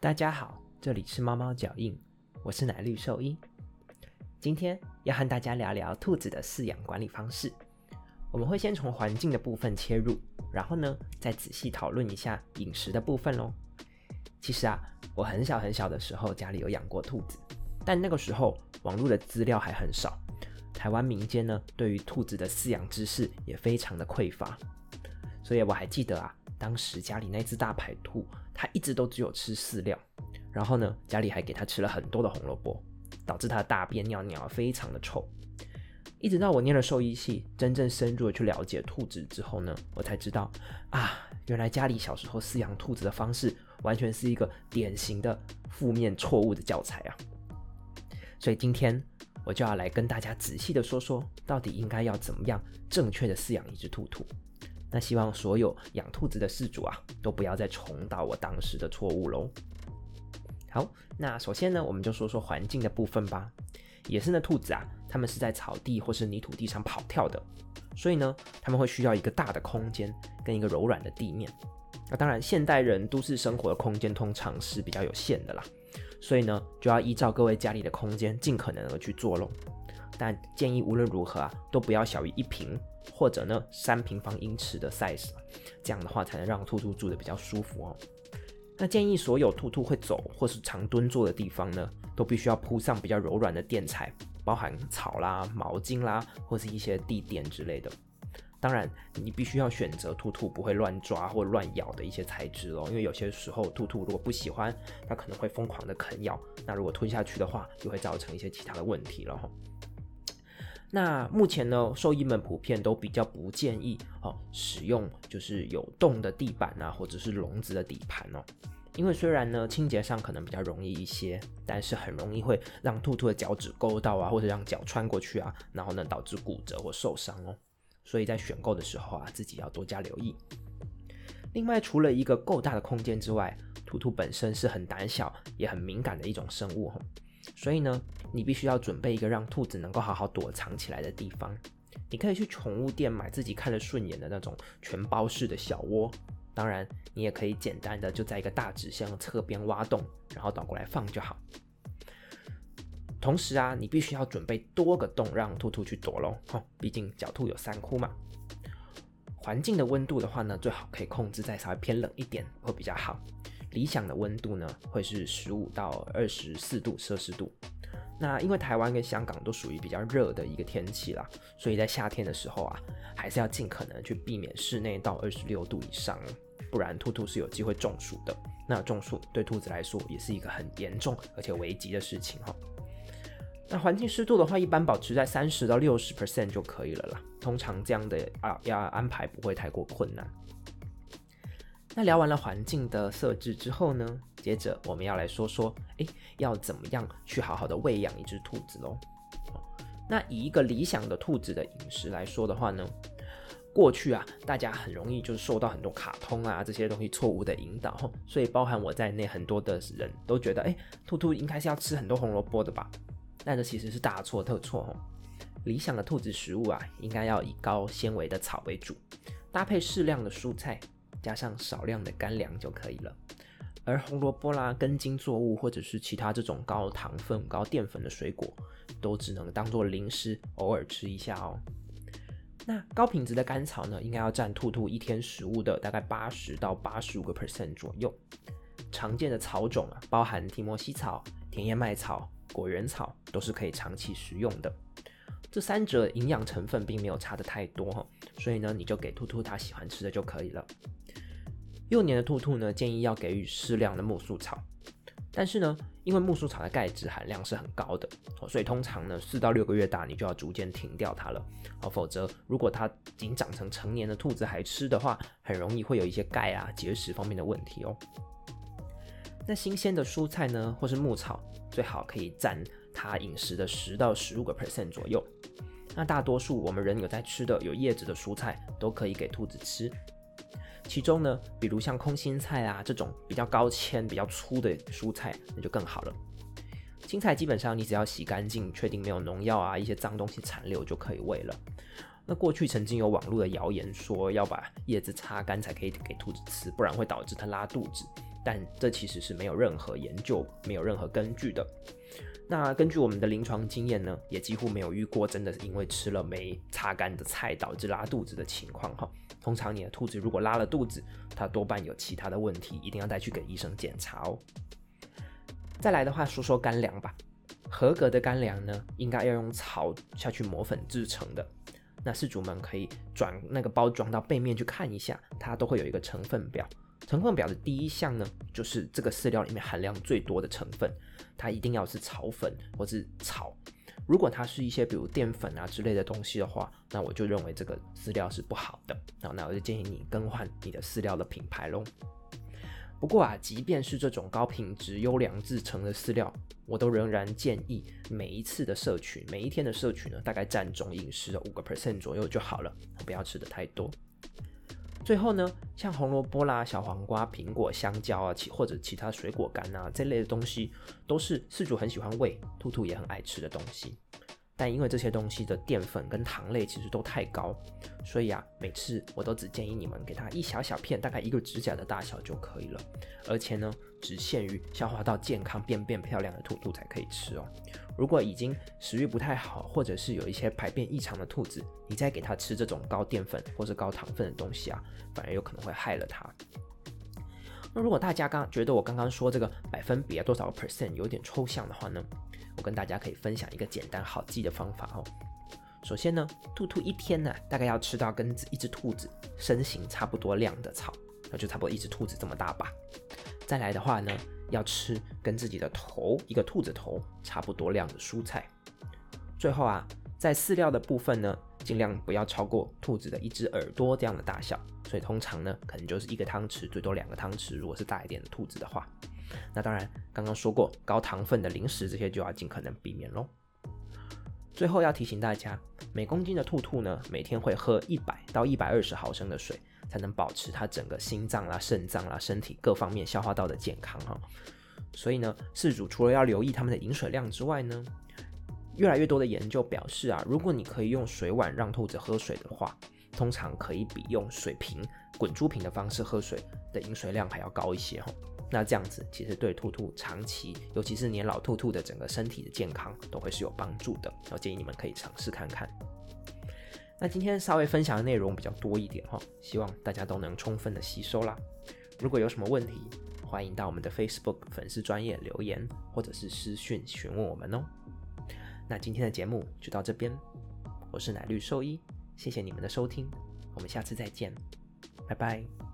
大家好，这里是猫猫脚印，我是奶绿兽医。今天要和大家聊聊兔子的饲养管理方式。我们会先从环境的部分切入，然后呢，再仔细讨论一下饮食的部分喽。其实啊，我很小很小的时候家里有养过兔子，但那个时候网络的资料还很少，台湾民间呢对于兔子的饲养知识也非常的匮乏，所以我还记得啊。当时家里那只大白兔，它一直都只有吃饲料，然后呢，家里还给它吃了很多的红萝卜，导致它大便尿尿非常的臭。一直到我念了兽医系，真正深入的去了解兔子之后呢，我才知道啊，原来家里小时候饲养兔子的方式，完全是一个典型的负面错误的教材啊。所以今天我就要来跟大家仔细的说说，到底应该要怎么样正确的饲养一只兔兔。那希望所有养兔子的饲主啊，都不要再重蹈我当时的错误喽。好，那首先呢，我们就说说环境的部分吧。野生的兔子啊，它们是在草地或是泥土地上跑跳的，所以呢，它们会需要一个大的空间跟一个柔软的地面。那当然，现代人都市生活的空间通常是比较有限的啦，所以呢，就要依照各位家里的空间，尽可能的去做喽。但建议无论如何啊，都不要小于一平。或者呢，三平方英尺的 size，这样的话才能让兔兔住的比较舒服哦。那建议所有兔兔会走或是常蹲坐的地方呢，都必须要铺上比较柔软的垫材，包含草啦、毛巾啦，或是一些地垫之类的。当然，你必须要选择兔兔不会乱抓或乱咬的一些材质哦，因为有些时候兔兔如果不喜欢，它可能会疯狂的啃咬，那如果吞下去的话，就会造成一些其他的问题了哈。那目前呢，兽医们普遍都比较不建议哦使用就是有洞的地板啊，或者是笼子的底盘哦，因为虽然呢清洁上可能比较容易一些，但是很容易会让兔兔的脚趾勾到啊，或者让脚穿过去啊，然后呢导致骨折或受伤哦。所以在选购的时候啊，自己要多加留意。另外，除了一个够大的空间之外，兔兔本身是很胆小也很敏感的一种生物哦。所以呢，你必须要准备一个让兔子能够好好躲藏起来的地方。你可以去宠物店买自己看了顺眼的那种全包式的小窝，当然你也可以简单的就在一个大纸箱侧边挖洞，然后倒过来放就好。同时啊，你必须要准备多个洞让兔兔去躲喽，哦，毕竟狡兔有三窟嘛。环境的温度的话呢，最好可以控制在稍微偏冷一点会比较好。理想的温度呢，会是十五到二十四度摄氏度。那因为台湾跟香港都属于比较热的一个天气啦，所以在夏天的时候啊，还是要尽可能去避免室内到二十六度以上，不然兔兔是有机会中暑的。那中暑对兔子来说也是一个很严重而且危急的事情哈。那环境湿度的话，一般保持在三十到六十 percent 就可以了啦。通常这样的啊要安排不会太过困难。那聊完了环境的设置之后呢，接着我们要来说说，哎，要怎么样去好好的喂养一只兔子喽？那以一个理想的兔子的饮食来说的话呢，过去啊，大家很容易就是受到很多卡通啊这些东西错误的引导，所以包含我在内，很多的人都觉得，哎，兔兔应该是要吃很多红萝卜的吧？但这其实是大错特错哦。理想的兔子食物啊，应该要以高纤维的草为主，搭配适量的蔬菜。加上少量的干粮就可以了，而红萝卜啦、根茎作物或者是其他这种高糖分、高淀粉的水果，都只能当做零食，偶尔吃一下哦。那高品质的甘草呢，应该要占兔兔一天食物的大概八十到八十五个 percent 左右。常见的草种啊，包含提摩西草、田叶麦草、果园草，都是可以长期食用的。这三者营养成分并没有差的太多哈，所以呢，你就给兔兔它喜欢吃的就可以了。幼年的兔兔呢，建议要给予适量的木树草，但是呢，因为木树草的钙质含量是很高的，所以通常呢，四到六个月大你就要逐渐停掉它了，否则如果它已经长成成年的兔子还吃的话，很容易会有一些钙啊、结石方面的问题哦。那新鲜的蔬菜呢，或是牧草，最好可以蘸它饮食的十到十五个 percent 左右。那大多数我们人有在吃的有叶子的蔬菜，都可以给兔子吃。其中呢，比如像空心菜啊这种比较高纤、比较粗的蔬菜，那就更好了。青菜基本上你只要洗干净，确定没有农药啊一些脏东西残留就可以喂了。那过去曾经有网络的谣言说要把叶子擦干才可以给兔子吃，不然会导致它拉肚子。但这其实是没有任何研究、没有任何根据的。那根据我们的临床经验呢，也几乎没有遇过真的是因为吃了没擦干的菜导致拉肚子的情况哈。通常你的兔子如果拉了肚子，它多半有其他的问题，一定要带去给医生检查哦。再来的话，说说干粮吧。合格的干粮呢，应该要用草下去磨粉制成的。那饲主们可以转那个包装到背面去看一下，它都会有一个成分表。成分表的第一项呢，就是这个饲料里面含量最多的成分，它一定要是草粉或是草。如果它是一些比如淀粉啊之类的东西的话，那我就认为这个饲料是不好的。那那我就建议你更换你的饲料的品牌喽。不过啊，即便是这种高品质、优良制成的饲料，我都仍然建议每一次的摄取，每一天的摄取呢，大概占总饮食的五个 percent 左右就好了，不要吃的太多。最后呢，像红萝卜啦、小黄瓜、苹果、香蕉啊，其或者其他水果干啊这类的东西，都是饲主很喜欢喂，兔兔也很爱吃的东西。但因为这些东西的淀粉跟糖类其实都太高，所以啊，每次我都只建议你们给它一小小片，大概一个指甲的大小就可以了。而且呢，只限于消化道健康、便便漂亮的兔兔才可以吃哦。如果已经食欲不太好，或者是有一些排便异常的兔子，你再给它吃这种高淀粉或者高糖分的东西啊，反而有可能会害了它。那如果大家刚觉得我刚刚说这个百分比啊多少个 percent 有点抽象的话呢？我跟大家可以分享一个简单好记的方法哦。首先呢，兔兔一天呢大概要吃到跟一只兔子身形差不多量的草，那就差不多一只兔子这么大吧。再来的话呢，要吃跟自己的头一个兔子头差不多量的蔬菜。最后啊，在饲料的部分呢，尽量不要超过兔子的一只耳朵这样的大小。所以通常呢，可能就是一个汤匙，最多两个汤匙。如果是大一点的兔子的话。那当然，刚刚说过高糖分的零食这些就要尽可能避免喽。最后要提醒大家，每公斤的兔兔呢，每天会喝一百到一百二十毫升的水，才能保持它整个心脏啦、肾脏啦、身体各方面消化道的健康哈。所以呢，饲主除了要留意它们的饮水量之外呢，越来越多的研究表示啊，如果你可以用水碗让兔子喝水的话，通常可以比用水瓶、滚珠瓶的方式喝水的饮水量还要高一些哈。那这样子其实对兔兔长期，尤其是年老兔兔的整个身体的健康都会是有帮助的。我建议你们可以尝试看看。那今天稍微分享的内容比较多一点哈，希望大家都能充分的吸收啦。如果有什么问题，欢迎到我们的 Facebook 粉丝专业留言，或者是私讯询问我们哦。那今天的节目就到这边，我是奶绿兽医，谢谢你们的收听，我们下次再见，拜拜。